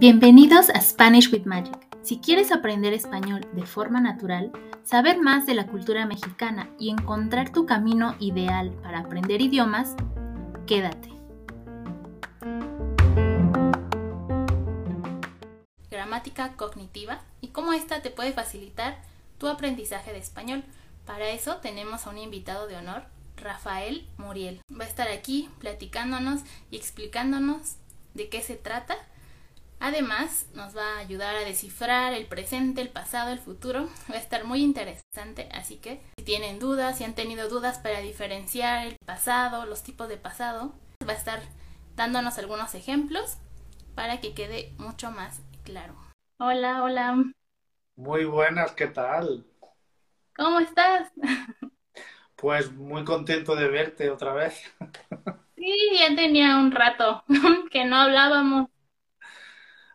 Bienvenidos a Spanish with Magic. Si quieres aprender español de forma natural, saber más de la cultura mexicana y encontrar tu camino ideal para aprender idiomas, quédate. Gramática cognitiva y cómo esta te puede facilitar tu aprendizaje de español. Para eso tenemos a un invitado de honor, Rafael Muriel. Va a estar aquí platicándonos y explicándonos de qué se trata Además, nos va a ayudar a descifrar el presente, el pasado, el futuro. Va a estar muy interesante, así que si tienen dudas, si han tenido dudas para diferenciar el pasado, los tipos de pasado, va a estar dándonos algunos ejemplos para que quede mucho más claro. Hola, hola. Muy buenas, ¿qué tal? ¿Cómo estás? Pues muy contento de verte otra vez. Sí, ya tenía un rato que no hablábamos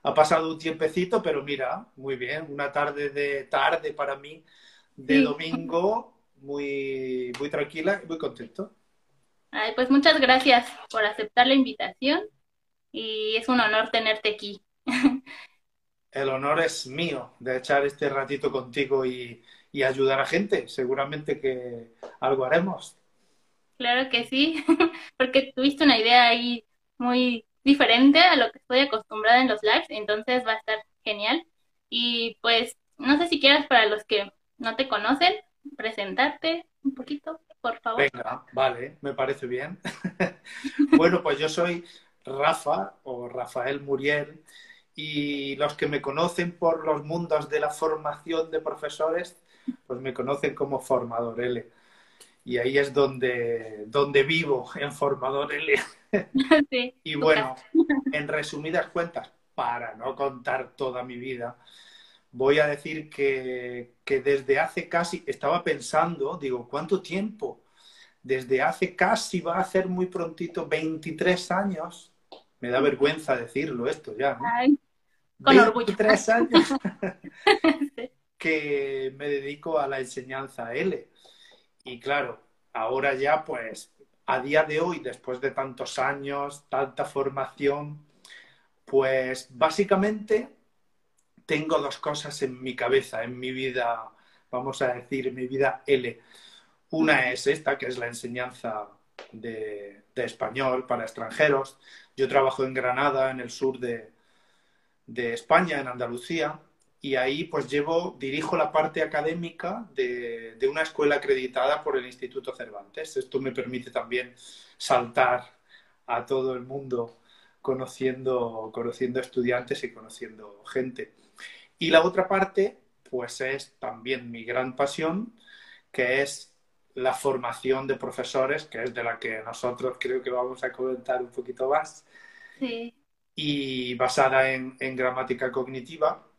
ha pasado un tiempecito, pero mira, muy bien, una tarde de tarde para mí, de domingo, muy, muy tranquila y muy contento. Ay, pues muchas gracias por aceptar la invitación y es un honor tenerte aquí. El honor es mío de echar este ratito contigo y, y ayudar a gente. Seguramente que algo haremos. Claro que sí, porque tuviste una idea ahí muy diferente a lo que estoy acostumbrada en los lives, entonces va a estar genial. Y pues, no sé si quieras para los que no te conocen, presentarte un poquito, por favor. Venga, vale, me parece bien. bueno, pues yo soy Rafa o Rafael Muriel y los que me conocen por los mundos de la formación de profesores, pues me conocen como formador L. Y ahí es donde, donde vivo, en formador L. y bueno, en resumidas cuentas, para no contar toda mi vida, voy a decir que, desde hace casi, estaba pensando, digo, ¿cuánto tiempo? Desde hace casi, va a ser muy prontito, 23 años. Me da vergüenza decirlo esto ya, ¿no? con 23 años que me dedico a la enseñanza L. Y claro, ahora ya pues a día de hoy, después de tantos años, tanta formación, pues básicamente tengo dos cosas en mi cabeza, en mi vida, vamos a decir, en mi vida L. Una es esta, que es la enseñanza de, español para extranjeros. Yo trabajo en Granada, en el sur de España, en Andalucía, y ahí pues llevo, dirijo la parte académica de, una escuela acreditada por el Instituto Cervantes. Esto me permite también saltar a todo el mundo conociendo, conociendo estudiantes y conociendo gente. Y la otra parte, pues es también mi gran pasión, que es la formación de profesores, que es de la que nosotros creo que vamos a comentar un poquito más. Sí. Y basada en, en gramática cognitiva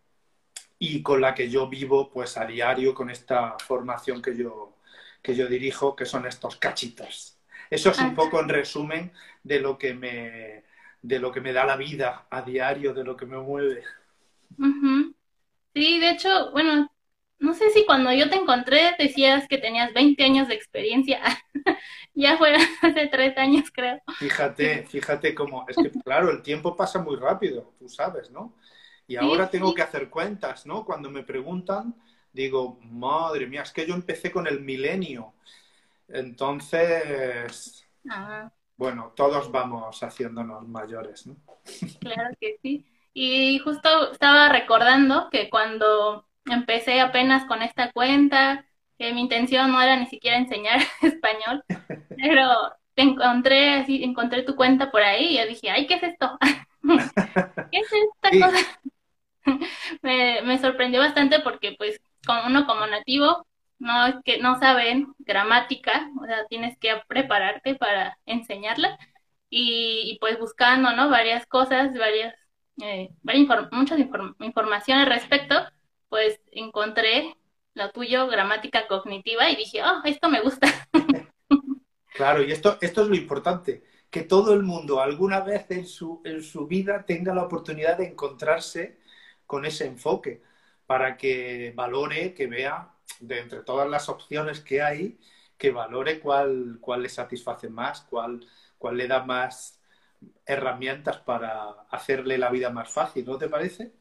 y con la que yo vivo pues a diario con esta formación que yo, que yo dirijo, que son estos cachitos. Eso es un poco en resumen de lo que me, de lo que me da la vida a diario, de lo que me mueve. Sí, de hecho, bueno, no sé si cuando yo te encontré decías que tenías 20 años de experiencia. ya fue hace tres años, creo. Fíjate, fíjate cómo, es que claro, el tiempo pasa muy rápido, tú sabes, ¿no? Y ahora tengo que hacer cuentas, ¿no? Cuando me preguntan, digo, madre mía, es que yo empecé con el milenio. Entonces, bueno, todos vamos haciéndonos mayores, ¿no? Claro que sí. Y justo estaba recordando que cuando empecé apenas con esta cuenta, que mi intención no era ni siquiera enseñar español, pero te encontré así, encontré tu cuenta por ahí y yo dije, ay, ¿qué es esto? ¿Qué es esta cosa? me, sorprendió bastante porque pues como uno como nativo no es que no saben gramática, o sea, tienes que prepararte para enseñarla y, pues buscando, ¿no? Varias cosas, varias, eh, muchas informaciones al respecto, pues encontré lo tuyo, gramática cognitiva, y dije, oh, esto me gusta. Claro, y esto, esto es lo importante, que todo el mundo alguna vez en su, en su vida tenga la oportunidad de encontrarse con ese enfoque para que valore, que vea de entre todas las opciones que hay, que valore cuál, cuál le satisface más, cuál, cuál le da más, herramientas para hacerle la vida más fácil, ¿no te parece?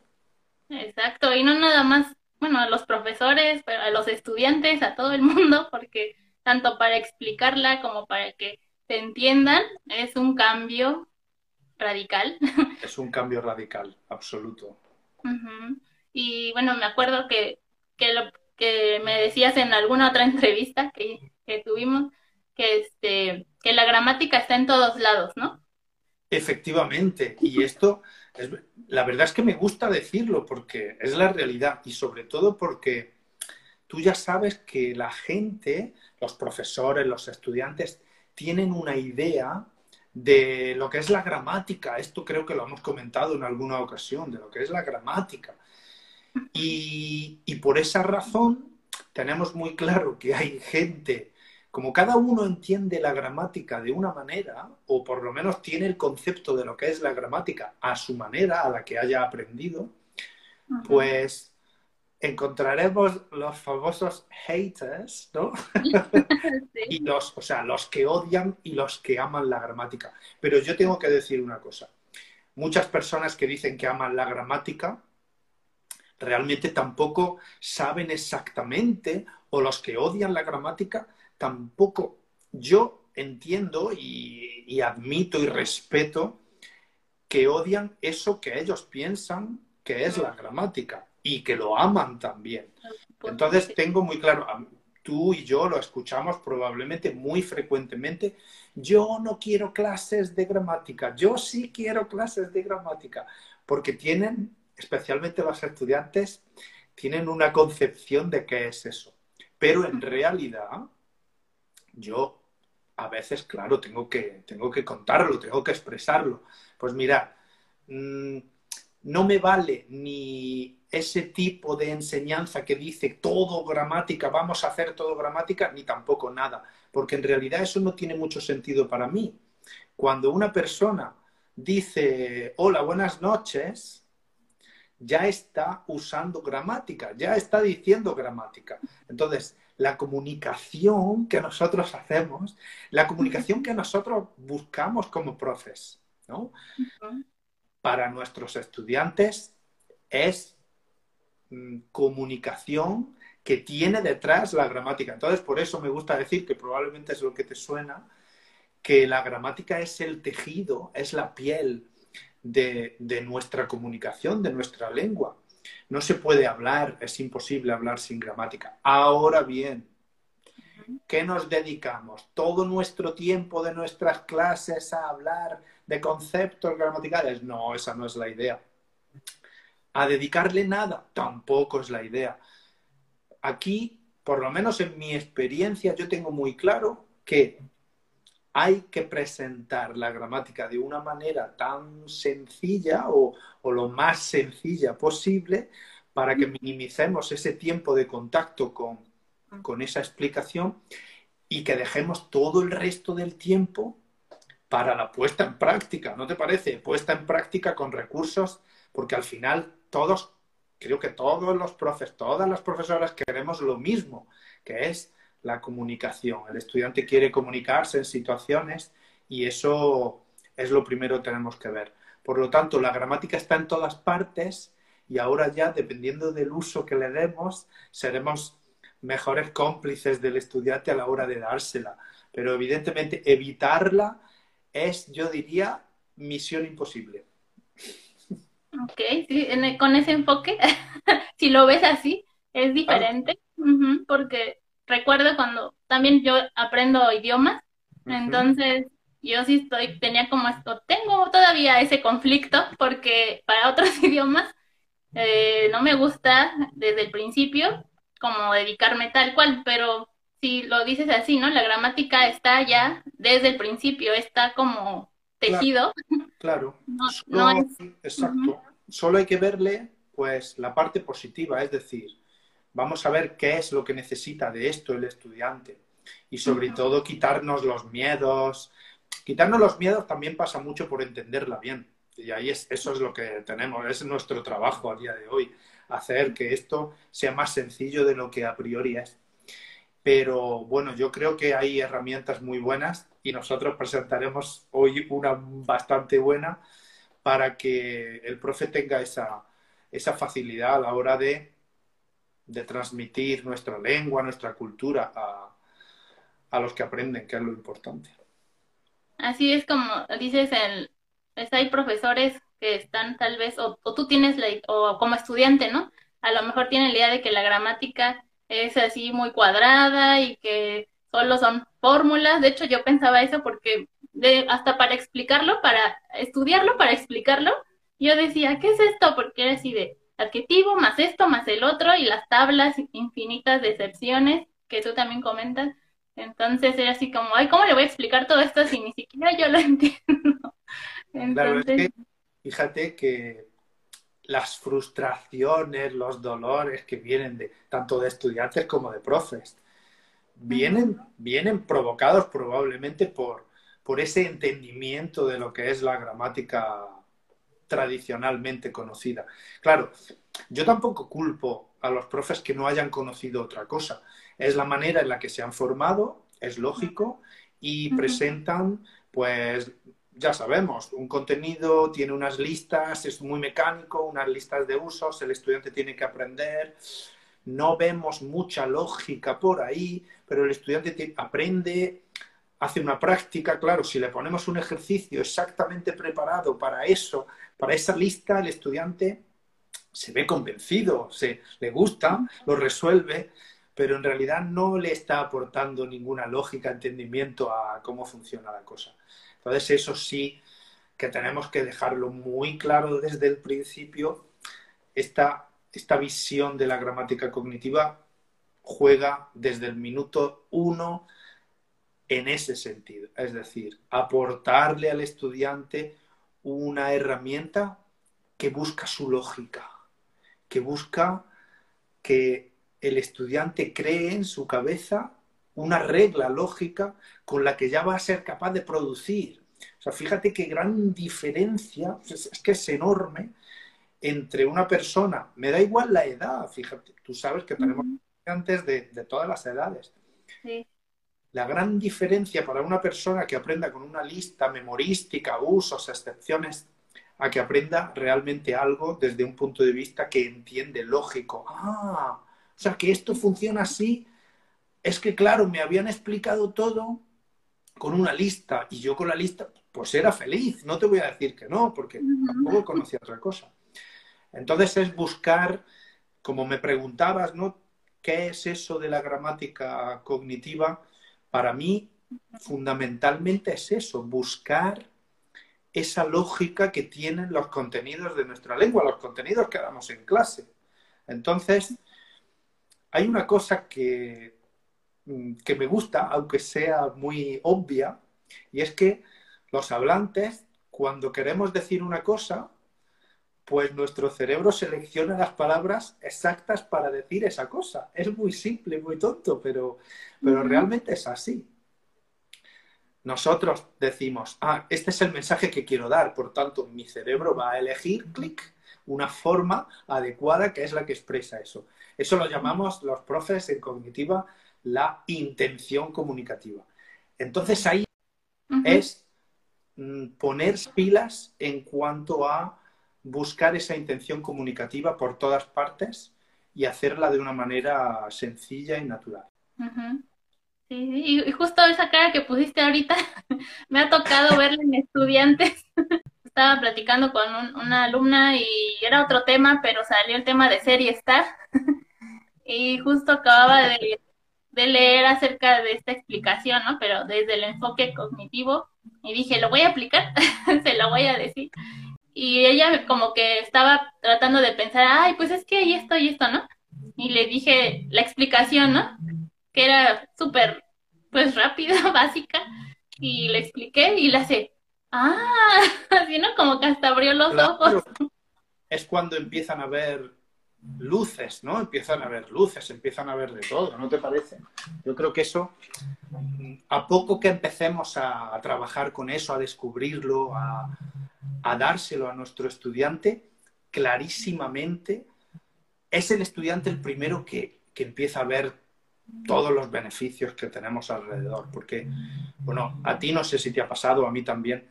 Exacto, y no nada más, bueno, a los profesores, a los estudiantes, a todo el mundo, porque tanto para explicarla como para que se entiendan, es un cambio radical. Es un cambio radical, absoluto. Y bueno, me acuerdo que, que, lo, que me decías en alguna otra entrevista que, que tuvimos, que, este, que la gramática está en todos lados, ¿no? Efectivamente, y esto, es, la verdad es que me gusta decirlo porque es la realidad y sobre todo porque tú ya sabes que la gente, los profesores, los estudiantes, tienen una idea de lo que es la gramática. Esto creo que lo hemos comentado en alguna ocasión, de lo que es la gramática. Y, y por esa razón tenemos muy claro que hay gente como cada uno entiende la gramática de una manera, o por lo menos tiene el concepto de lo que es la gramática a su manera, a la que haya aprendido, pues encontraremos los famosos haters, ¿no? y los, o sea, los que odian y los que aman la gramática. Pero yo tengo que decir una cosa. Muchas personas que dicen que aman la gramática realmente tampoco saben exactamente, o los que odian la gramática tampoco yo entiendo y, admito y respeto que odian eso que ellos piensan que es la gramática y que lo aman también. Entonces tengo muy claro, tú y yo lo escuchamos probablemente muy frecuentemente, yo no quiero clases de gramática, yo sí quiero clases de gramática, porque tienen, especialmente los estudiantes, tienen una concepción de qué es eso. Pero en realidad, yo a veces, claro, tengo que, tengo que contarlo, tengo que expresarlo. Pues mira, mm, no me vale ni ese tipo de enseñanza que dice todo gramática, vamos a hacer todo gramática, ni tampoco nada, porque en realidad eso no tiene mucho sentido para mí. Cuando una persona dice hola, buenas noches, ya está usando gramática, ya está diciendo gramática. Entonces, la comunicación que nosotros hacemos, la comunicación que nosotros buscamos como profes, ¿no? Para nuestros estudiantes es mm, comunicación que tiene detrás la gramática. Entonces, por eso me gusta decir que probablemente es lo que te suena, que la gramática es el tejido, es la piel de nuestra comunicación, de nuestra lengua. No se puede hablar, es imposible hablar sin gramática. Ahora bien, ¿qué nos dedicamos? Todo nuestro tiempo de nuestras clases a hablar de conceptos gramaticales. No, esa no es la idea. A dedicarle nada, tampoco es la idea. Aquí, por lo menos en mi experiencia, yo tengo muy claro que hay que presentar la gramática de una manera tan sencilla o, lo más sencilla posible para que minimicemos ese tiempo de contacto con, con esa explicación y que dejemos todo el resto del tiempo para la puesta en práctica, ¿no te parece? Puesta en práctica con recursos, porque al final todos, creo que todos los profes, todas las profesoras queremos lo mismo, que es la comunicación. El estudiante quiere comunicarse en situaciones y eso es lo primero que tenemos que ver. Por lo tanto, la gramática está en todas partes y ahora ya, dependiendo del uso que le demos, seremos mejores cómplices del estudiante a la hora de dársela. Pero evidentemente evitarla es, yo diría, misión imposible. Ok, sí, con ese enfoque, si lo ves así, es diferente, porque recuerdo cuando también yo aprendo idiomas, entonces yo sí estoy, tenía como esto, tengo todavía ese conflicto porque para otros idiomas eh, no me gusta desde el principio como dedicarme tal cual, pero si lo dices así, ¿no? La gramática está ya desde el principio, está como tejido. Claro, No, es... exacto. Solo hay que verle pues la parte positiva, es decir, vamos a ver qué es lo que necesita de esto el estudiante y sobre todo quitarnos los miedos. Quitarnos los miedos también pasa mucho por entenderla bien. Y ahí es, eso es lo que tenemos, es nuestro trabajo a día de hoy, hacer que esto sea más sencillo de lo que a priori es. Pero bueno, yo creo que hay herramientas muy buenas y nosotros presentaremos hoy una bastante buena para que el profe tenga esa, esa facilidad a la hora de, de transmitir nuestra lengua, nuestra cultura a, a los que aprenden, que es lo importante. Así es como dices, el, hay profesores que están tal vez, o, tú tienes, la, o como estudiante, ¿no? A lo mejor tienen la idea de que la gramática es así muy cuadrada y que solo son fórmulas. De hecho, yo pensaba eso porque de, hasta para explicarlo, para estudiarlo, para explicarlo, yo decía, ¿qué es esto? Porque era así de adjetivo más esto más el otro y las tablas infinitas de excepciones que tú también comentas. Entonces era así como, ay, ¿cómo le voy a explicar todo esto si ni siquiera yo lo entiendo? Entonces... fíjate que las frustraciones, los dolores que vienen de tanto de estudiantes como de profes, vienen, vienen provocados probablemente por, por ese entendimiento de lo que es la gramática tradicionalmente conocida. Claro, yo tampoco culpo a los profes que no hayan conocido otra cosa. Es la manera en la que se han formado, es lógico, y presentan, pues, ya sabemos, un contenido tiene unas listas, es muy mecánico, unas listas de usos, el estudiante tiene que aprender. No vemos mucha lógica por ahí, pero el estudiante aprende, hace una práctica, claro, si le ponemos un ejercicio exactamente preparado para eso, para esa lista, el estudiante se ve convencido, se le gusta, lo resuelve pero en realidad no le está aportando ninguna lógica, entendimiento a cómo funciona la cosa. Entonces, eso sí que tenemos que dejarlo muy claro desde el principio. Esta, esta visión de la gramática cognitiva juega desde el minuto uno en ese sentido. Es decir, aportarle al estudiante una herramienta que busca su lógica, que busca que el estudiante cree en su cabeza una regla lógica con la que ya va a ser capaz de producir. O sea, fíjate qué gran diferencia, es, que es enorme entre una persona, me da igual la edad, fíjate, tú sabes que tenemos estudiantes de, todas las edades. La gran diferencia para una persona que aprenda con una lista memorística, usos, excepciones, a que aprenda realmente algo desde un punto de vista que entiende lógico. Ah, o sea, que esto funciona así, es que, claro, me habían explicado todo con una lista y yo con la lista, pues era feliz. No te voy a decir que no, porque tampoco conocía otra cosa. Entonces es buscar, como me preguntabas, ¿no? ¿Qué es eso de la gramática cognitiva? Para mí, fundamentalmente es eso, buscar esa lógica que tienen los contenidos de nuestra lengua, los contenidos que damos en clase. Entonces, hay una cosa que, que me gusta, aunque sea muy obvia, y es que los hablantes, cuando queremos decir una cosa, pues nuestro cerebro selecciona las palabras exactas para decir esa cosa. Es muy simple, muy tonto, pero, pero realmente es así. Nosotros decimos, ah, este es el mensaje que quiero dar, por tanto, mi cerebro va a elegir, clic, una forma adecuada que es la que expresa eso. Eso lo llamamos los profes en cognitiva la intención comunicativa. Entonces ahí es mm, poner pilas en cuanto a buscar esa intención comunicativa por todas partes y hacerla de una manera sencilla y natural. Sí, y justo esa cara que pusiste ahorita me ha tocado verla en estudiantes. Estaba platicando con una alumna y era otro tema, pero salió el tema de serie Star. y justo acababa de, leer acerca de esta explicación, ¿no? Pero desde el enfoque cognitivo. Y dije, lo voy a aplicar, se lo voy a decir. Y ella como que estaba tratando de pensar, ay, pues es que hay esto y esto, ¿no? Y le dije la explicación, ¿no? Que era súper, pues rápida, básica. Y le expliqué y le hace, ah, así, ¿no? Como que hasta abrió los ojos. Es cuando empiezan a ver luces, ¿no? Empiezan a ver luces, empiezan a ver de todo, ¿no te parece? Yo creo que eso, a poco que empecemos a, trabajar con eso, a descubrirlo, a, dárselo a nuestro estudiante, clarísimamente es el estudiante el primero que, empieza a ver todos los beneficios que tenemos alrededor. Porque, bueno, a ti no sé si te ha pasado, a mí también.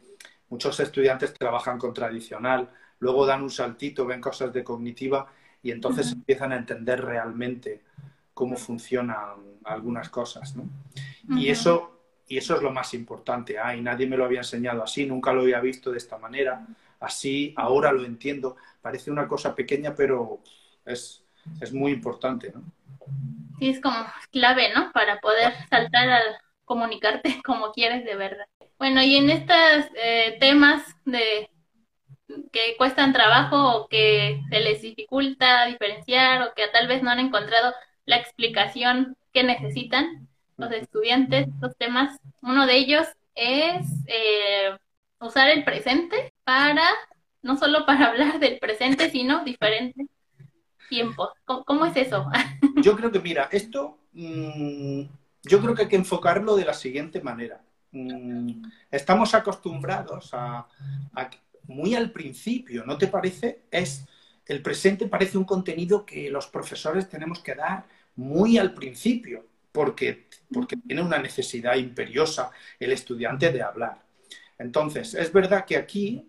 Muchos estudiantes trabajan con tradicional, luego dan un saltito, ven cosas de cognitiva y entonces empiezan a entender realmente cómo funcionan algunas cosas, ¿no? Y eso y eso es lo más importante. Ay, nadie me lo había enseñado así, nunca lo había visto de esta manera. Así, ahora lo entiendo. Parece una cosa pequeña, pero es, es muy importante, ¿no? Sí, es como clave, ¿no? Para poder saltar al comunicarte como quieres de verdad. Bueno, y en estos eh, temas de que cuestan trabajo o que se les dificulta diferenciar o que tal vez no han encontrado la explicación que necesitan, los estudiantes, los temas, uno de ellos es eh, usar el presente para, no solo para hablar del presente, sino diferentes tiempos. ¿Cómo, es eso? Yo creo que, mira, esto, mm, yo creo que hay que enfocarlo de la siguiente manera. Mm, estamos acostumbrados a, a, muy al principio, ¿no te parece? Es el presente parece un contenido que los profesores tenemos que dar muy al principio porque, porque tiene una necesidad imperiosa el estudiante de hablar. Entonces, es verdad que aquí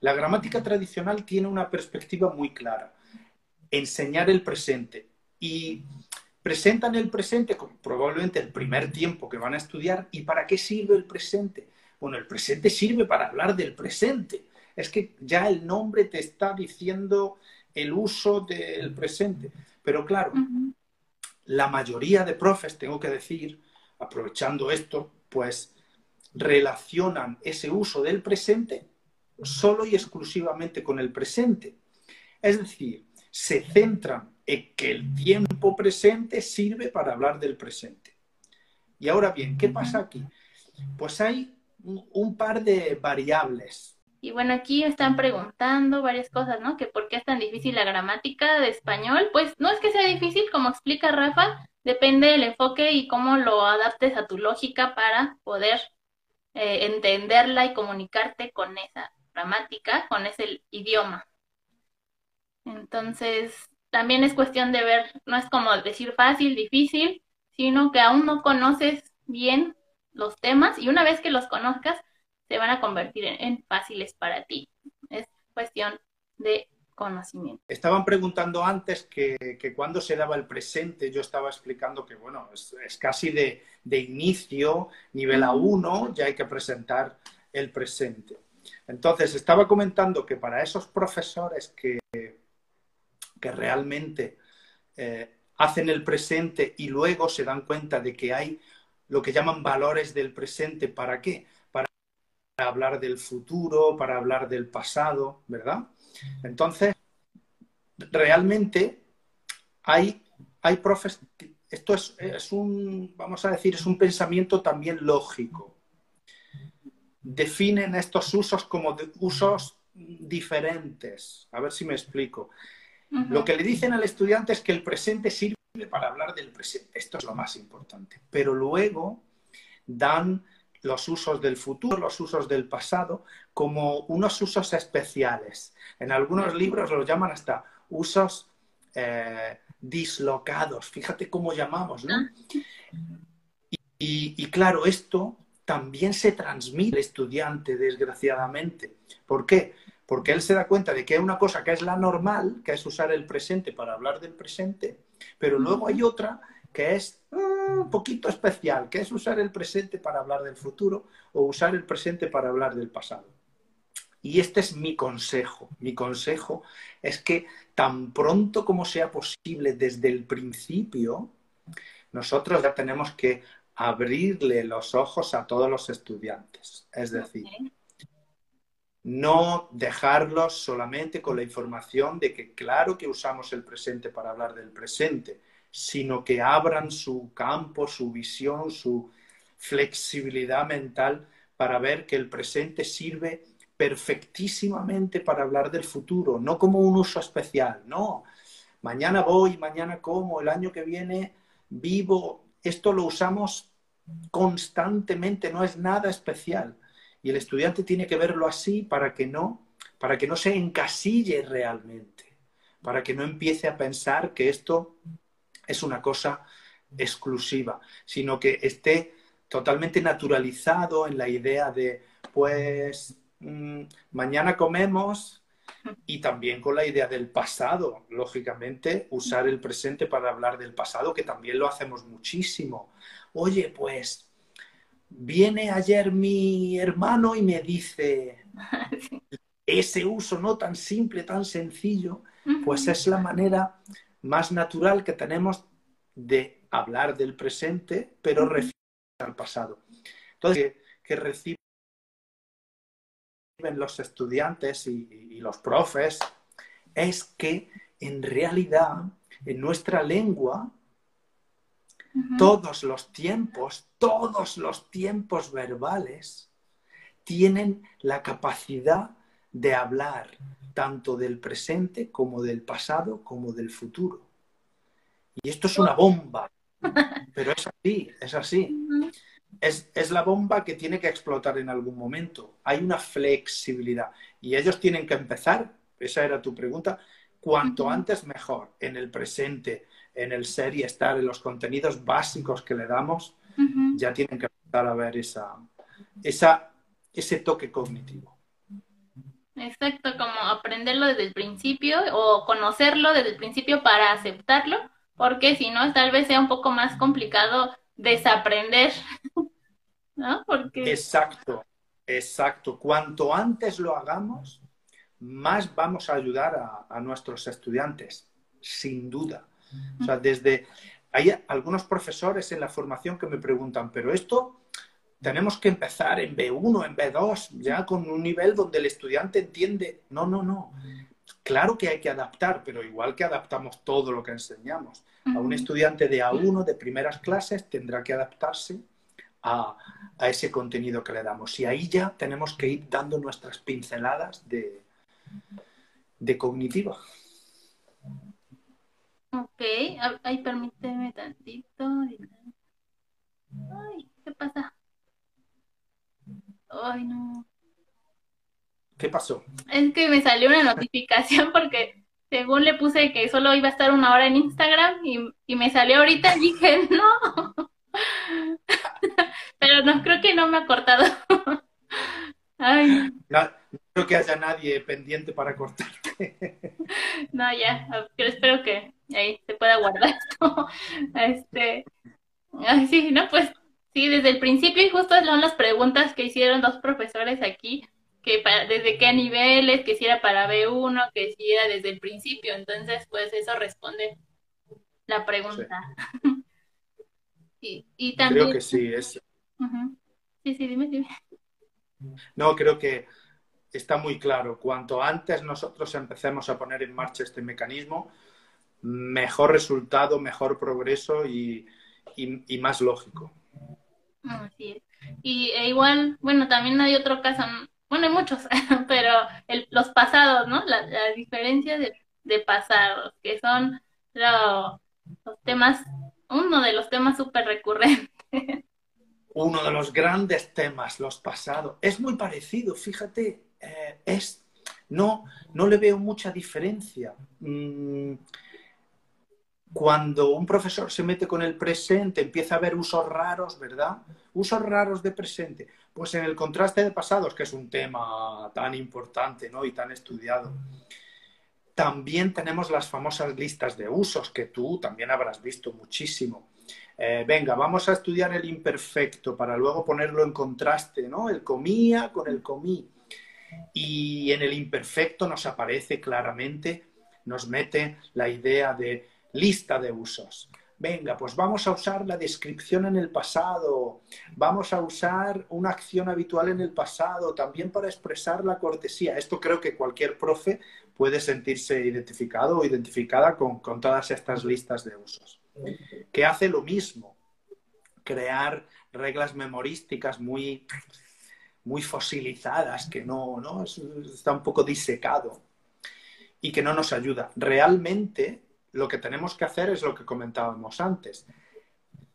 la gramática tradicional tiene una perspectiva muy clara, enseñar el presente y presentan el presente como probablemente el primer tiempo que van a estudiar. ¿Y para qué sirve el presente? Bueno, el presente sirve para hablar del presente. Es que ya el nombre te está diciendo el uso del presente. Pero claro, la mayoría de profes, tengo que decir, aprovechando esto, pues relacionan ese uso del presente solo y exclusivamente con el presente. Es decir, se centran en que el tiempo presente sirve para hablar del presente. Y ahora bien, ¿qué pasa aquí? Pues hay un par de variables y bueno, aquí están preguntando varias cosas, ¿no? Que por qué es tan difícil la gramática de español. Pues no es que sea difícil, como explica Rafa, depende del enfoque y cómo lo adaptes a tu lógica para poder eh, entenderla y comunicarte con esa gramática, con ese idioma. Entonces, también es cuestión de ver, no es como decir fácil, difícil, sino que aún no conoces bien los temas y una vez que los conozcas, se van a convertir en, fáciles para ti. Es cuestión de conocimiento. Estaban preguntando antes que, que cuando se daba el presente, yo estaba explicando que, bueno, es, casi de, de, inicio, nivel A1, ya hay que presentar el presente. Entonces, estaba comentando que para esos profesores que, que realmente eh, hacen el presente y luego se dan cuenta de que hay lo que llaman valores del presente, ¿para qué? Para hablar del futuro, para hablar del pasado, ¿verdad? Entonces, realmente hay, hay profes, esto es, es, un, vamos a decir, es un pensamiento también lógico. Definen estos usos como usos diferentes. A ver si me explico. Lo que le dicen al estudiante es que el presente sirve para hablar del presente. Esto es lo más importante. Pero luego dan los usos del futuro, los usos del pasado, como unos usos especiales. En algunos libros los llaman hasta usos eh, dislocados. Fíjate cómo llamamos, ¿no? Y, claro, esto también se transmite al estudiante, desgraciadamente. ¿Por qué? Porque él se da cuenta de que hay una cosa que es la normal, que es usar el presente para hablar del presente, pero luego hay otra que es un poquito especial, que es usar el presente para hablar del futuro o usar el presente para hablar del pasado. Y este es mi consejo. Mi consejo es que tan pronto como sea posible desde el principio, nosotros ya tenemos que abrirle los ojos a todos los estudiantes. Es decir, no dejarlos solamente con la información de que claro que usamos el presente para hablar del presente, sino que abran su campo, su visión, su flexibilidad mental para ver que el presente sirve perfectísimamente para hablar del futuro, no como un uso especial, no. Mañana voy, mañana como, el año que viene vivo. Esto lo usamos constantemente, no es nada especial. Y el estudiante tiene que verlo así para que no, para que no se encasille realmente, para que no empiece a pensar que esto es una cosa exclusiva, sino que esté totalmente naturalizado en la idea de, pues, mm, mañana comemos y también con la idea del pasado, lógicamente, usar el presente para hablar del pasado, que también lo hacemos muchísimo. Oye, pues, viene ayer mi hermano y me dice, ese uso no tan simple, tan sencillo, pues es la manera más natural que tenemos de hablar del presente, pero referir al pasado. Entonces, que, reciben los estudiantes y, los profes es que en realidad en nuestra lengua todos los tiempos, todos los tiempos verbales tienen la capacidad de hablar tanto del presente como del pasado como del futuro. Y esto es una bomba, pero es así, es así. Es, es, la bomba que tiene que explotar en algún momento. Hay una flexibilidad y ellos tienen que empezar, esa era tu pregunta, cuanto antes mejor, en el presente, en el ser y estar, en los contenidos básicos que le damos, ya tienen que empezar a ver esa, esa, ese toque cognitivo. Exacto, como aprenderlo desde el principio o conocerlo desde el principio para aceptarlo, porque si no, tal vez sea un poco más complicado desaprender, ¿no? Porque... Exacto, exacto. Cuanto antes lo hagamos, más vamos a ayudar a, a nuestros estudiantes, sin duda. O sea, desde... Hay algunos profesores en la formación que me preguntan, pero esto tenemos que empezar en B1, en B2, ya con un nivel donde el estudiante entiende. No, no, no. Claro que hay que adaptar, pero igual que adaptamos todo lo que enseñamos. A un estudiante de A1, de primeras clases, tendrá que adaptarse a, ese contenido que le damos. Y ahí ya tenemos que ir dando nuestras pinceladas de, de cognitiva. Ok, ay, permíteme tantito. Ay, ¿qué pasa? Ay, no. ¿Qué pasó? Es que me salió una notificación porque según le puse que solo iba a estar una hora en Instagram y, me salió ahorita y dije, no. Pero no, creo que no me ha cortado. Ay. No, creo que haya nadie pendiente para cortarte. No, ya, pero espero que ahí se pueda guardar esto. Este, ay, sí, no, pues Sí, desde el principio y justo son las preguntas que hicieron dos profesores aquí, que desde qué niveles, que si era para B1, que si era desde el principio. Entonces, pues eso responde la pregunta. y, también... Creo que sí, es... Sí, sí, dime, dime. No, creo que está muy claro. Cuanto antes nosotros empecemos a poner en marcha este mecanismo, mejor resultado, mejor progreso y más lógico. Así es. Y e igual, bueno, también hay otro caso, bueno, hay muchos, pero los pasados, ¿no? La, diferencia de, pasados, que son los temas, uno de los temas súper recurrentes. Uno de los grandes temas, los pasados. Es muy parecido, fíjate, eh, es, no, no le veo mucha diferencia. Mm, cuando un profesor se mete con el presente, empieza a ver usos raros, ¿verdad? Usos raros de presente. Pues en el contraste de pasados, que es un tema tan importante ¿no? y tan estudiado, también tenemos las famosas listas de usos que tú también habrás visto muchísimo. Eh, venga, vamos a estudiar el imperfecto para luego ponerlo en contraste, ¿no? El comía con el comí. Y en el imperfecto nos aparece claramente, nos mete la idea de lista de usos. Venga, pues vamos a usar la descripción en el pasado, vamos a usar una acción habitual en el pasado, también para expresar la cortesía. Esto creo que cualquier profe puede sentirse identificado o identificada con, todas estas listas de usos. Que hace lo mismo, crear reglas memorísticas muy, muy fosilizadas, que no, no, está un poco disecado y que no nos ayuda. Realmente lo que tenemos que hacer es lo que comentábamos antes.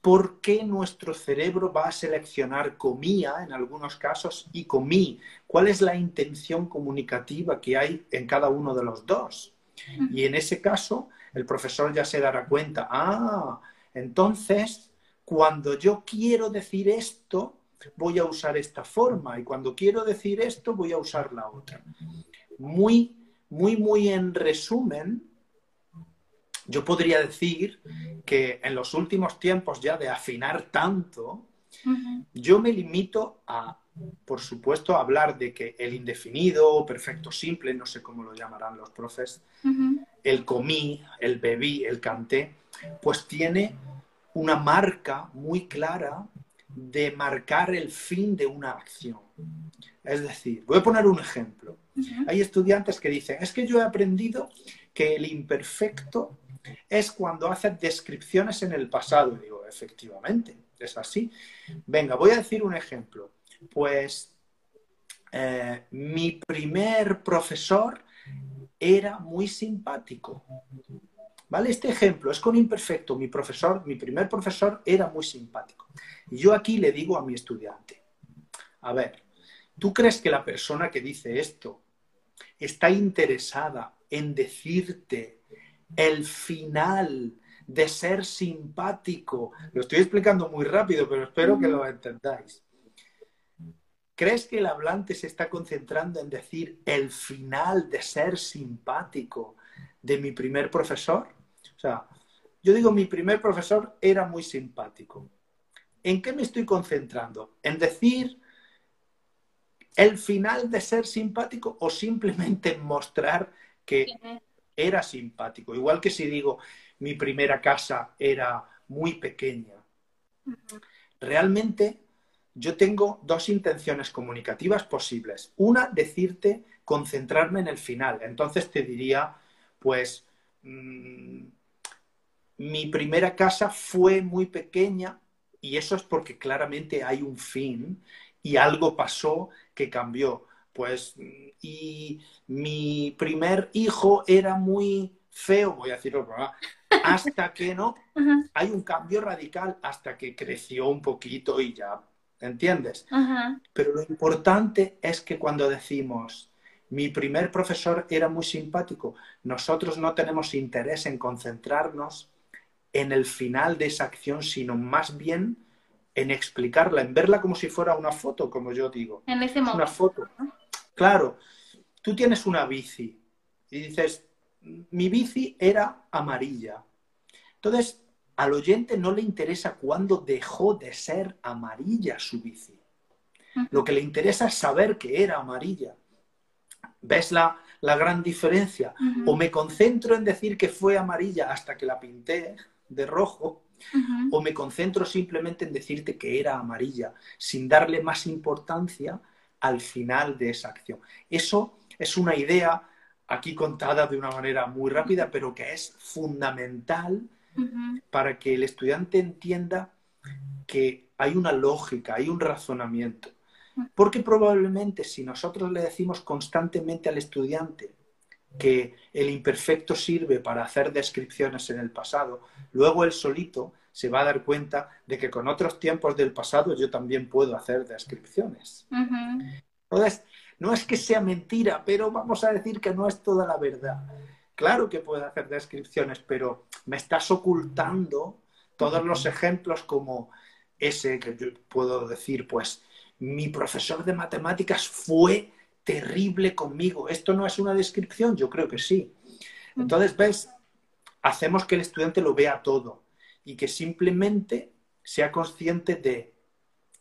¿Por qué nuestro cerebro va a seleccionar comía en algunos casos y comí? ¿Cuál es la intención comunicativa que hay en cada uno de los dos? Y en ese caso, el profesor ya se dará cuenta, ah, Entonces, cuando yo quiero decir esto, voy a usar esta forma y cuando quiero decir esto, voy a usar la otra. Muy, muy, muy en resumen, yo podría decir que en los últimos tiempos ya de afinar tanto, yo me limito a, por supuesto, a hablar de que el indefinido, perfecto simple, no sé cómo lo llamarán los profes, el comí, el bebí, el canté, pues tiene una marca muy clara de marcar el fin de una acción. Es decir, voy a poner un ejemplo. Hay estudiantes que dicen, es que yo he aprendido que el imperfecto es cuando haces descripciones en el pasado. Y digo, efectivamente, es así. Venga, voy a decir un ejemplo. Pues eh, mi primer profesor era muy simpático. ¿Vale? Este ejemplo es con imperfecto. Mi profesor, mi primer profesor era muy simpático. Y yo aquí le digo a mi estudiante, a ver, ¿tú crees que la persona que dice esto está interesada en decirte el final de ser simpático? Lo estoy explicando muy rápido, pero espero que lo entendáis. ¿Crees que el hablante se está concentrando en decir el final de ser simpático de mi primer profesor? O sea, yo digo, mi primer profesor era muy simpático. ¿En qué me estoy concentrando? ¿En decir el final de ser simpático o simplemente en mostrar que era simpático? Igual que si digo, mi primera casa era muy pequeña. Realmente yo tengo dos intenciones comunicativas posibles. Una, decirte, concentrarme en el final. Entonces te diría, pues, mm, mi primera casa fue muy pequeña y eso es porque claramente hay un fin y algo pasó que cambió. Pues, y mi primer hijo era muy feo, voy a decirlo, hasta que no, hay un cambio radical hasta que creció un poquito y ya, ¿entiendes? Pero lo importante es que cuando decimos, mi primer profesor era muy simpático, nosotros no tenemos interés en concentrarnos en el final de esa acción, sino más bien en explicarla, en verla como si fuera una foto, como yo digo. En ese momento. Una foto. Claro, tú tienes una bici y dices, mi bici era amarilla. Entonces, al oyente no le interesa cuándo dejó de ser amarilla su bici. Lo que le interesa es saber que era amarilla. ¿Ves la, la gran diferencia? O me concentro en decir que fue amarilla hasta que la pinté, de rojo, o me concentro simplemente en decirte que era amarilla, sin darle más importancia al final de esa acción. Eso es una idea aquí contada de una manera muy rápida, pero que es fundamental para que el estudiante entienda que hay una lógica, hay un razonamiento. Porque probablemente si nosotros le decimos constantemente al estudiante que el imperfecto sirve para hacer descripciones en el pasado, luego él solito se va a dar cuenta de que con otros tiempos del pasado yo también puedo hacer descripciones. Entonces, no es que sea mentira, pero vamos a decir que no es toda la verdad. Claro que puedo hacer descripciones, pero me estás ocultando todos los ejemplos como ese que yo puedo decir, pues mi profesor de matemáticas fue terrible conmigo. ¿Esto no es una descripción? Yo creo que sí. Entonces, ¿ves? Hacemos que el estudiante lo vea todo y que simplemente sea consciente de,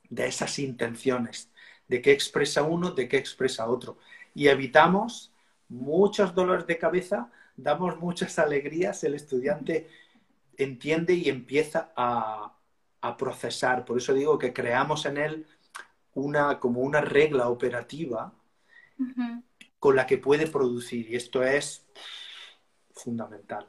de esas intenciones, de qué expresa uno, de qué expresa otro. Y evitamos muchos dolores de cabeza, damos muchas alegrías, el estudiante entiende y empieza a, a procesar. Por eso digo que creamos en él una, como una regla operativa con la que puede producir. Y esto es fundamental.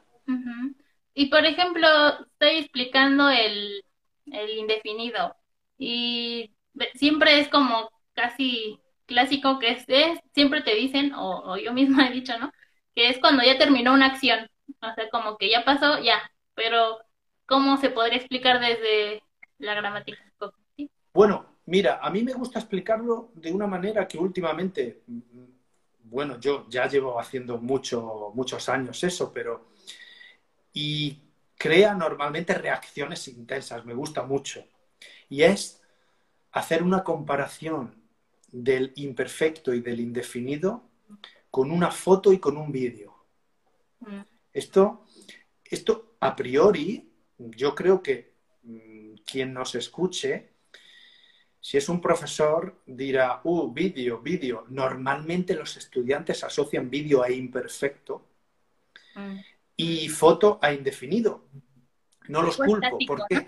Y por ejemplo, estoy explicando el, indefinido y siempre es como casi clásico que es, siempre te dicen, o, yo misma he dicho, ¿no? Que es cuando ya terminó una acción, o sea, como que ya pasó, ya, pero ¿cómo se podría explicar desde la gramática? Bueno, Mira, a mí me gusta explicarlo de una manera que últimamente, bueno, yo ya llevo haciendo mucho, muchos años eso, pero... Y crea normalmente reacciones intensas, me gusta mucho. Y es hacer una comparación del imperfecto y del indefinido con una foto y con un vídeo. Mm. Esto, esto a priori, yo creo que mm, quien nos escuche, si es un profesor, dirá, uh, vídeo, vídeo. Normalmente los estudiantes asocian vídeo a imperfecto mm. Y foto a indefinido. No los culpo. ¿Por qué?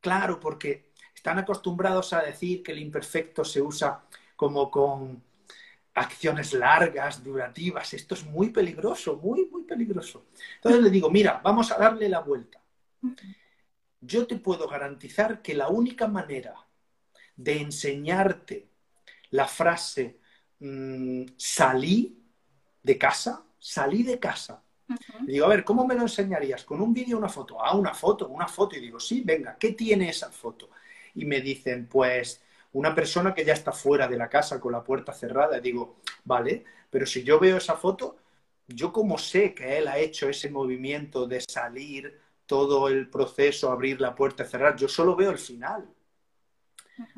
Claro, porque están acostumbrados a decir que el imperfecto se usa como con acciones largas, durativas. Esto es muy peligroso, muy, muy peligroso. Entonces le digo, mira, vamos a darle la vuelta. Yo te puedo garantizar que la única manera de enseñarte la frase mm, salí de casa, salí de casa. Le digo, a ver, ¿cómo me lo enseñarías? ¿Con un vídeo o una foto? Ah, una foto, una foto. Y digo, sí, venga, ¿qué tiene esa foto? Y me dicen, pues una persona que ya está fuera de la casa con la puerta cerrada, digo, vale, pero si yo veo esa foto, yo como sé que él ha hecho ese movimiento de salir, todo el proceso, abrir la puerta, cerrar, yo solo veo el final.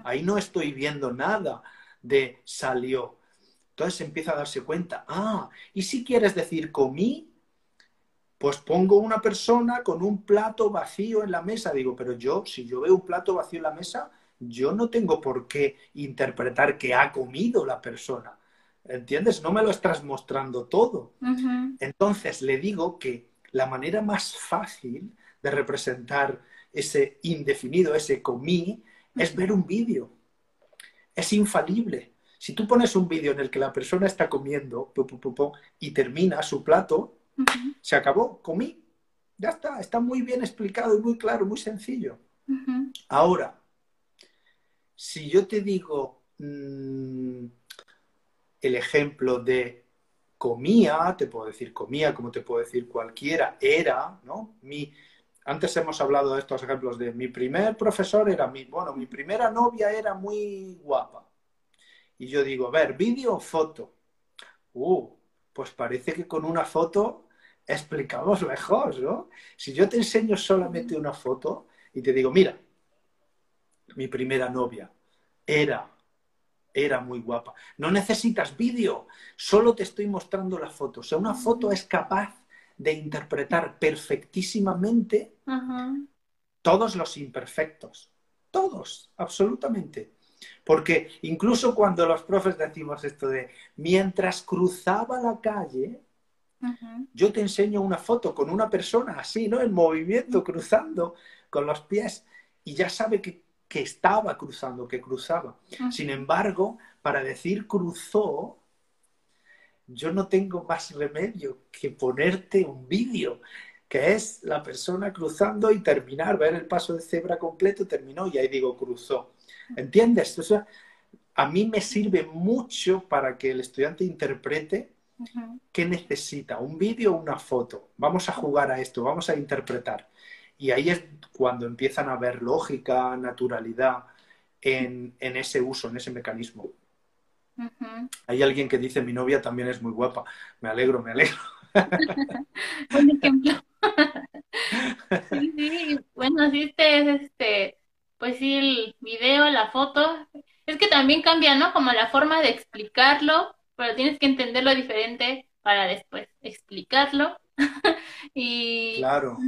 Ahí no estoy viendo nada de salió. Entonces empieza a darse cuenta, ah, y si quieres decir comí, pues pongo una persona con un plato vacío en la mesa. Digo, pero yo, si yo veo un plato vacío en la mesa, yo no tengo por qué interpretar que ha comido la persona. ¿Entiendes? No me lo estás mostrando todo. Entonces le digo que la manera más fácil de representar ese indefinido, ese comí, es ver un vídeo. Es infalible. Si tú pones un vídeo en el que la persona está comiendo y termina su plato, se acabó, comí. Ya está, está muy bien explicado y muy claro, muy sencillo. Ahora, si yo te digo mm, el ejemplo de comía, te puedo decir comía, como te puedo decir cualquiera, era, ¿no? Mi, antes hemos hablado de estos ejemplos de mi primer profesor era mi, bueno, mi primera novia era muy guapa. Y yo digo, a ver, vídeo o foto. Uh, pues parece que con una foto explicamos mejor, ¿no? Si yo te enseño solamente una foto y te digo, mira, mi primera novia, era, era muy guapa. No necesitas vídeo, solo te estoy mostrando la foto. O sea, una foto es capaz de interpretar perfectísimamente todos los imperfectos. Todos, absolutamente. Porque incluso cuando los profes decimos esto de mientras cruzaba la calle, yo te enseño una foto con una persona así, ¿no? En movimiento, cruzando con los pies, y ya sabe que que estaba cruzando, que cruzaba. Sin embargo, para decir cruzó, yo no tengo más remedio que ponerte un vídeo, que es la persona cruzando y terminar, ver el paso de cebra completo, terminó y ahí digo cruzó. ¿Entiendes? O sea, a mí me sirve mucho para que el estudiante interprete qué necesita, un vídeo o una foto. Vamos a jugar a esto, vamos a interpretar. Y ahí es cuando empiezan a ver lógica, naturalidad en, ese uso, en ese mecanismo. Hay alguien que dice, mi novia también es muy guapa. Me alegro, me alegro. Un ejemplo. sí, sí. Bueno, sí, este es este, pues sí, el video, la foto. Es que también cambia, ¿no? Como la forma de explicarlo, pero tienes que entenderlo diferente para después explicarlo. y... Claro.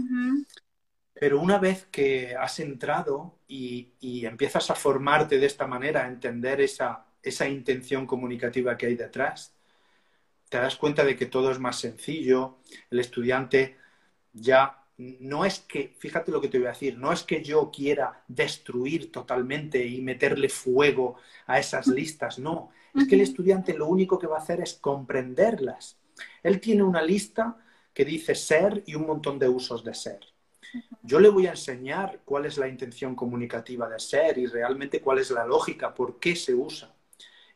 Pero una vez que has entrado y, empiezas a formarte de esta manera, a entender esa, esa intención comunicativa que hay detrás, te das cuenta de que todo es más sencillo, el estudiante ya no es que, fíjate lo que te voy a decir, no es que yo quiera destruir totalmente y meterle fuego a esas listas, no, es que el estudiante lo único que va a hacer es comprenderlas. Él tiene una lista que dice ser y un montón de usos de ser. Yo le voy a enseñar cuál es la intención comunicativa de ser y realmente cuál es la lógica, por qué se usa.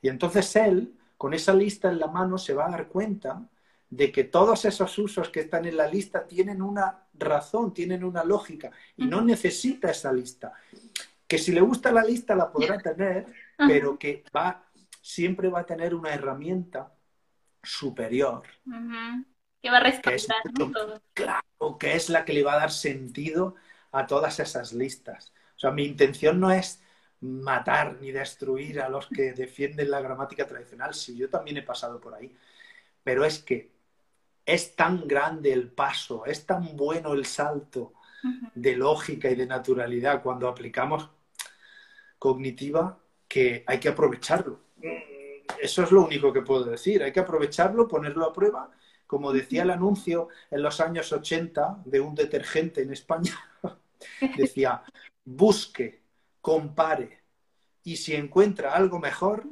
Y entonces él, con esa lista en la mano, se va a dar cuenta de que todos esos usos que están en la lista tienen una razón, tienen una lógica y no necesita esa lista. Que si le gusta la lista la podrá tener, pero que va, siempre va a tener una herramienta superior que va a respaldar. Claro, que es la que le va a dar sentido a todas esas listas. O sea, mi intención no es matar ni destruir a los que defienden la gramática tradicional, si yo también he pasado por ahí, pero es que es tan grande el paso, es tan bueno el salto de lógica y de naturalidad cuando aplicamos cognitiva que hay que aprovecharlo. Eso es lo único que puedo decir, hay que aprovecharlo, ponerlo a prueba, como decía el anuncio en los años 80 de un detergente en España, decía, busque compare y si encuentra algo mejor,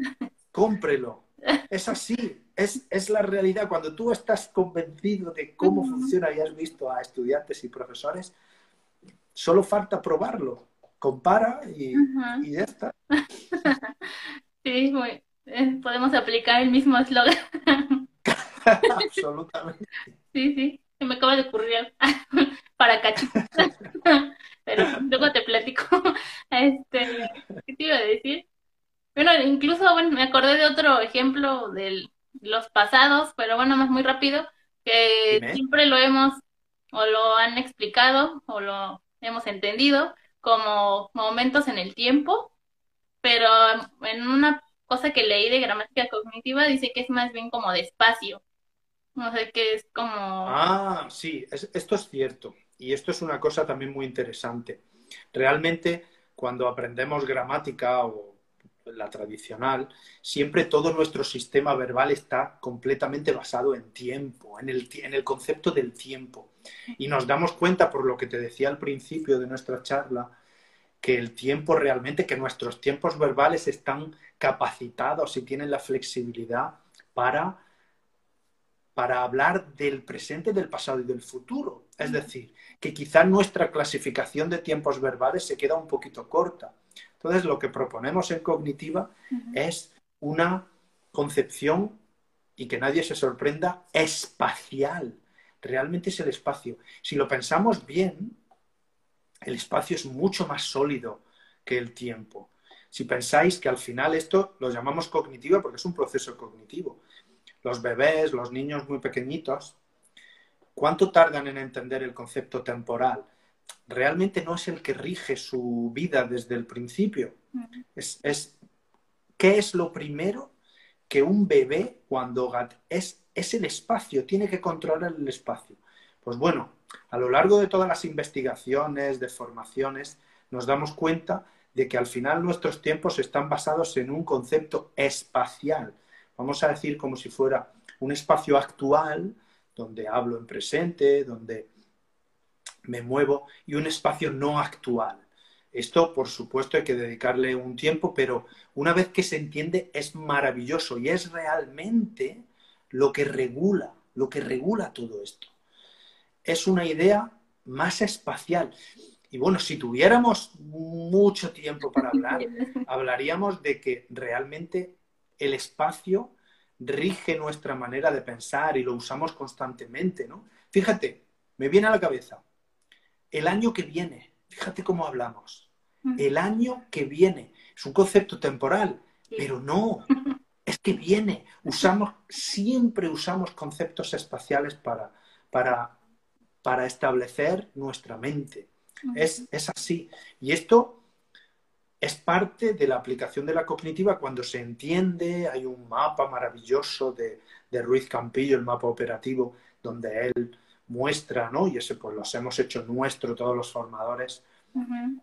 cómprelo. Es así, es, es la realidad. Cuando tú estás convencido de cómo funciona y has visto a estudiantes y profesores, solo falta probarlo. Compara y, ya está. Sí, eh, podemos aplicar el mismo eslogan. Absolutamente. Sí, sí, me acaba de ocurrir para cachito. pero luego te platico. Este, ¿qué te iba a decir? Bueno, incluso, bueno, me acordé de otro ejemplo de los pasados, pero bueno, más muy rápido, que siempre lo hemos, o lo han explicado, o lo hemos entendido como momentos en el tiempo, pero en una cosa que leí de gramática cognitiva dice que es más bien como de espacio. No sé, que es como... Ah, sí, esto es cierto. Y esto es una cosa también muy interesante. Realmente, cuando aprendemos gramática o la tradicional, siempre todo nuestro sistema verbal está completamente basado en tiempo, en el, en el concepto del tiempo. Y nos damos cuenta, por lo que te decía al principio de nuestra charla, que el tiempo realmente, que nuestros tiempos verbales están capacitados y tienen la flexibilidad para para hablar del presente, del pasado y del futuro. Es decir, que quizá nuestra clasificación de tiempos verbales se queda un poquito corta. Entonces, lo que proponemos en cognitiva es una concepción, y que nadie se sorprenda, espacial. Realmente es el espacio. Si lo pensamos bien, el espacio es mucho más sólido que el tiempo. Si pensáis que al final esto lo llamamos cognitiva porque es un proceso cognitivo, los bebés, los niños muy pequeñitos, ¿cuánto tardan en entender el concepto temporal? Realmente no es el que rige su vida desde el principio. Es, ¿Qué es lo primero que un bebé cuando es, es el espacio, tiene que controlar el espacio? Pues bueno, a lo largo de todas las investigaciones, de formaciones, nos damos cuenta de que al final nuestros tiempos están basados en un concepto espacial vamos a decir como si fuera un espacio actual donde hablo en presente, donde me muevo, y un espacio no actual. Esto, por supuesto, hay que dedicarle un tiempo, pero una vez que se entiende es maravilloso y es realmente lo que regula, lo que regula todo esto. Es una idea más espacial. Y bueno, si tuviéramos mucho tiempo para hablar, hablaríamos de que realmente el espacio rige nuestra manera de pensar y lo usamos constantemente, ¿no? Fíjate, me viene a la cabeza, el año que viene, fíjate cómo hablamos, el año que viene, es un concepto temporal, pero no, es que viene, usamos, siempre usamos conceptos espaciales para, para, para establecer nuestra mente. es, es así. Y esto es parte de la aplicación de la cognitiva cuando se entiende, hay un mapa maravilloso de, Ruiz Campillo, el mapa operativo, donde él muestra, ¿no? Y ese pues los hemos hecho nuestro todos los formadores,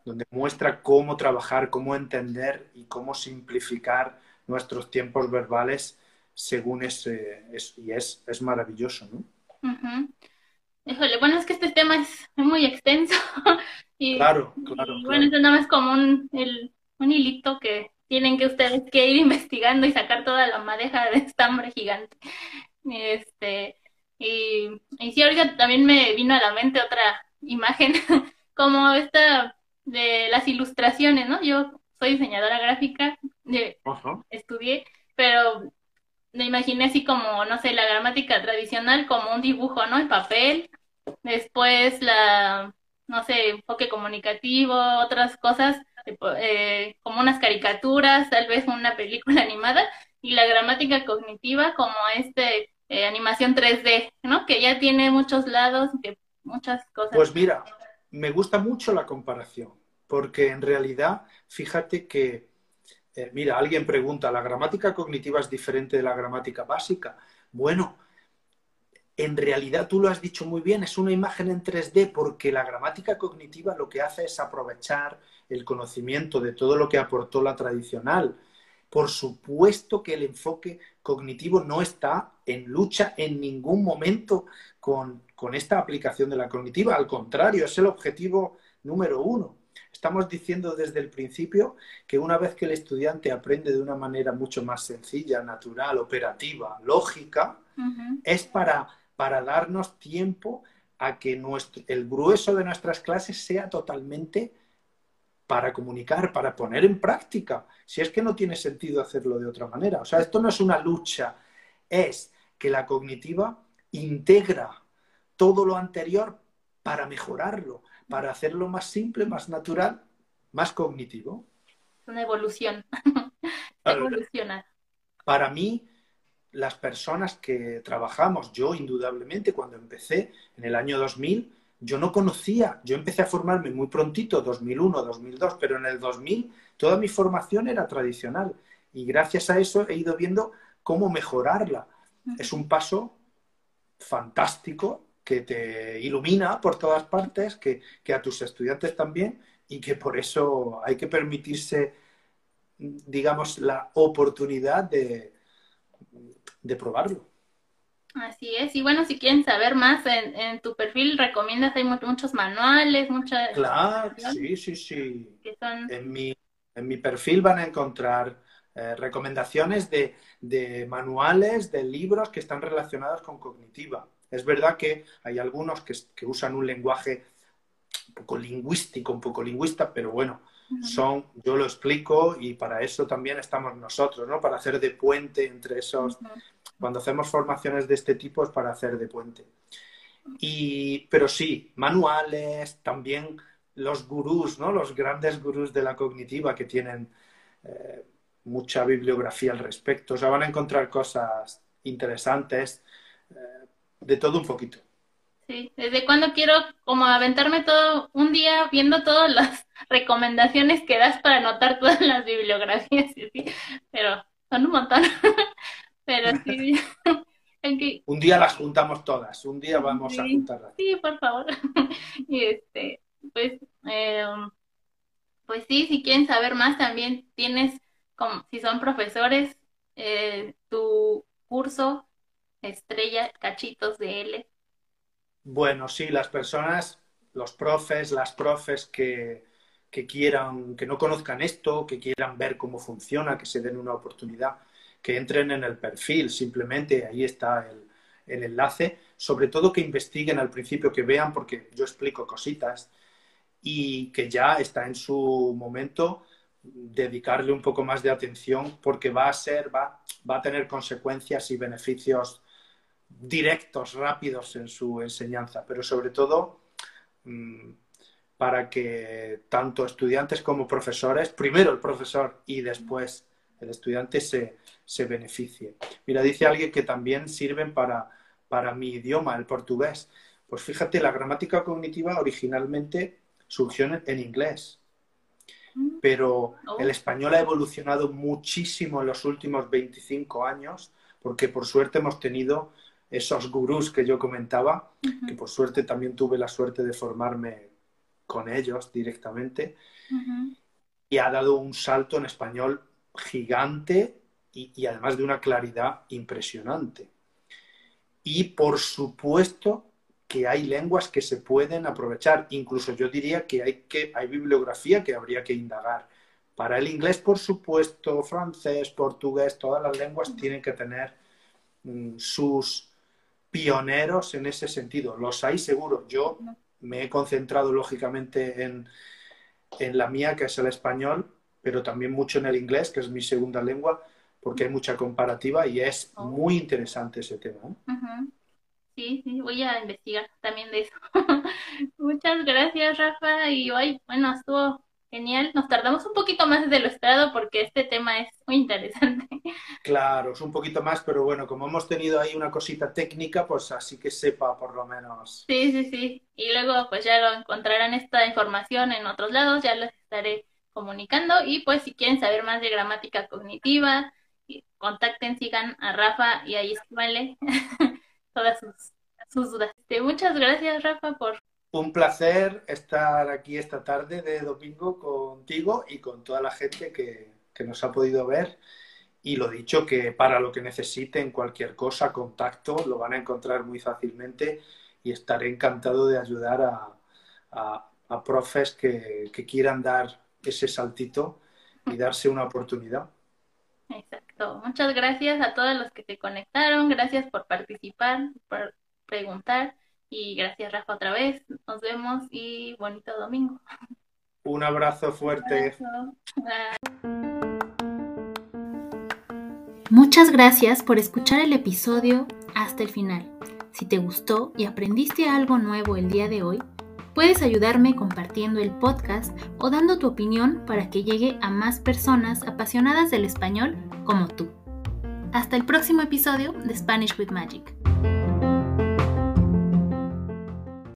donde muestra cómo trabajar, cómo entender y cómo simplificar nuestros tiempos verbales según ese, y es, es maravilloso, ¿no? Híjole, bueno, es que este tema es muy extenso. y, claro, claro. bueno, eso nada más como un, el, un hilito que tienen que ustedes que ir investigando y sacar toda la madeja de estambre gigante. Este, y, y sí, ahorita también me vino a la mente otra imagen, como esta de las ilustraciones, ¿no? Yo soy diseñadora gráfica, de, estudié, pero me imaginé así como, no sé, la gramática tradicional como un dibujo, ¿no? En papel, después la, no sé, enfoque comunicativo, otras cosas, eh, como unas caricaturas, tal vez una película animada, y la gramática cognitiva como este eh, animación 3D, ¿no? Que ya tiene muchos lados, muchas cosas. Pues mira, me gusta mucho la comparación, porque en realidad, fíjate que, eh, mira, alguien pregunta, ¿la gramática cognitiva es diferente de la gramática básica? Bueno, en realidad tú lo has dicho muy bien, es una imagen en 3D porque la gramática cognitiva lo que hace es aprovechar el conocimiento de todo lo que aportó la tradicional. Por supuesto que el enfoque cognitivo no está en lucha en ningún momento con, con esta aplicación de la cognitiva, al contrario, es el objetivo número uno. Estamos diciendo desde el principio que una vez que el estudiante aprende de una manera mucho más sencilla, natural, operativa, lógica, es para para darnos tiempo a que nuestro, el grueso de nuestras clases sea totalmente para comunicar, para poner en práctica. Si es que no tiene sentido hacerlo de otra manera. O sea, esto no es una lucha, es que la cognitiva integra todo lo anterior para mejorarlo, para hacerlo más simple, más natural, más cognitivo. Una evolución. Evolucionar. Para mí, las personas que trabajamos, yo indudablemente cuando empecé en el año 2000, yo no conocía, yo empecé a formarme muy prontito, 2001, 2002, pero en el 2000 toda mi formación era tradicional y gracias a eso he ido viendo cómo mejorarla. Es un paso fantástico que te ilumina por todas partes, que, que a tus estudiantes también y que por eso hay que permitirse, digamos, la oportunidad de, de probarlo. Así es, y bueno, si quieren saber más en, tu perfil, recomiendas, hay muchos manuales, muchas... Claro, sí, sí, sí. En, mi, en mi perfil van a encontrar eh, recomendaciones de, de, manuales, de libros que están relacionados con cognitiva. Es verdad que hay algunos que, que usan un lenguaje un poco lingüístico, un poco lingüista, pero bueno, son, yo lo explico y para eso también estamos nosotros, ¿no? Para hacer de puente entre esos, cuando hacemos formaciones de este tipo es para hacer de puente. Y, pero sí, manuales, también los gurús, ¿no? Los grandes gurús de la cognitiva que tienen eh, mucha bibliografía al respecto. O sea, van a encontrar cosas interesantes, eh, de todo un poquito. Sí, desde cuando quiero como aventarme todo un día viendo todas las recomendaciones que das para anotar todas las bibliografías, ¿sí? pero son un montón. pero sí. Un día las juntamos todas, un día vamos a juntarlas. Sí, por favor. y este, pues, em, pues sí, si quieren saber más, también tienes, como si son profesores, eh, tu curso Estrella Cachitos de L. Bueno, sí, las personas, los profes, las profes que, quieran, que no conozcan esto, que quieran ver cómo funciona, que se den una oportunidad, que entren en el perfil, simplemente ahí está el, el enlace, sobre todo que investiguen al principio, que vean, porque yo explico cositas y que ya está en su momento dedicarle un poco más de atención porque va a ser, va, va a tener consecuencias y beneficios directos, rápidos en su enseñanza, pero sobre todo mm, para que tanto estudiantes como profesores, primero el profesor y después el estudiante se, se beneficie. Mira, dice alguien que también sirven para, para mi idioma, el portugués. Pues fíjate, la gramática cognitiva originalmente surgió en, inglés, mm. pero oh. el español ha evolucionado muchísimo en los últimos 25 años, porque por suerte hemos tenido esos gurús que yo comentaba, que por suerte también tuve la suerte de formarme con ellos directamente, y ha dado un salto en español gigante y, además de una claridad impresionante. Y por supuesto que hay lenguas que se pueden aprovechar, incluso yo diría que hay, que, hay bibliografía que habría que indagar. Para el inglés, por supuesto, francés, portugués, todas las lenguas tienen que tener mm, sus, pioneros en ese sentido. Los hay seguro. Yo me he concentrado lógicamente en, la mía, que es el español, pero también mucho en el inglés, que es mi segunda lengua, porque hay mucha comparativa y es oh. muy interesante ese tema. ¿eh? Sí, sí, voy a investigar también de eso. Muchas gracias, Rafa. Y hoy, bueno, estuvo genial. Nos tardamos un poquito más de lo esperado porque este tema es muy interesante. Claro, es un poquito más, pero bueno, como hemos tenido ahí una cosita técnica, pues así que sepa por lo menos. Sí, sí, sí. Y luego pues ya lo encontrarán esta información en otros lados, ya les estaré comunicando y pues si quieren saber más de gramática cognitiva, contacten, sigan a Rafa y ahí escríbanle todas sus, sus dudas. Este, muchas gracias Rafa por un placer estar aquí esta tarde de domingo contigo y con toda la gente que, nos ha podido ver. Y lo dicho, que para lo que necesiten cualquier cosa, contacto, lo van a encontrar muy fácilmente y estaré encantado de ayudar a, a, profes que, que, quieran dar ese saltito y darse una oportunidad. Exacto. Muchas gracias a todos los que se conectaron. Gracias por participar, por preguntar. Y gracias, Rafa, otra vez. Nos vemos y bonito domingo. Un abrazo fuerte. Muchas gracias por escuchar el episodio hasta el final. Si te gustó y aprendiste algo nuevo el día de hoy, puedes ayudarme compartiendo el podcast o dando tu opinión para que llegue a más personas apasionadas del español como tú. Hasta el próximo episodio de Spanish with Magic.